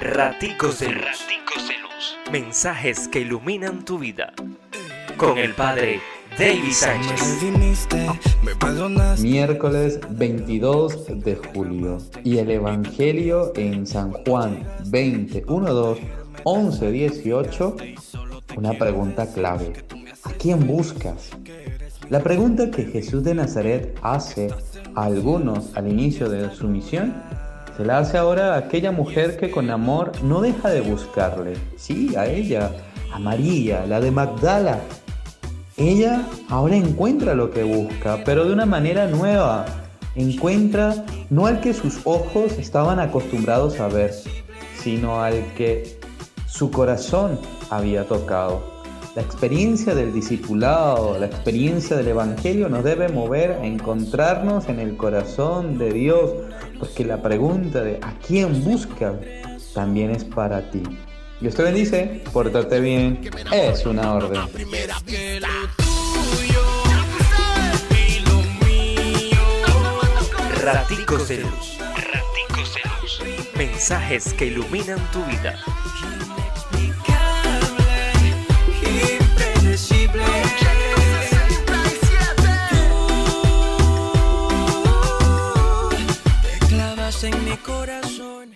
Raticos de Luz. Mensajes que iluminan tu vida. Con el Padre David Sánchez. Miércoles 22 de julio. Y el Evangelio en San Juan 20, 1, 2, 11, 18. Una pregunta clave. ¿A quién buscas? La pregunta que Jesús de Nazaret hace a algunos al inicio de su misión se la hace ahora a aquella mujer que con amor no deja de buscarle. Sí, a ella, a María, la de Magdala. Ella ahora encuentra lo que busca, pero de una manera nueva. Encuentra no al que sus ojos estaban acostumbrados a ver, sino al que su corazón había tocado. La experiencia del discipulado, la experiencia del Evangelio nos debe mover a encontrarnos en el corazón de Dios, porque la pregunta de ¿a quién busca? también es para ti. Dios te bendice, pórtate bien, es una orden. Raticos de. Raticos de luz. Mensajes que iluminan tu vida. en mi corazón.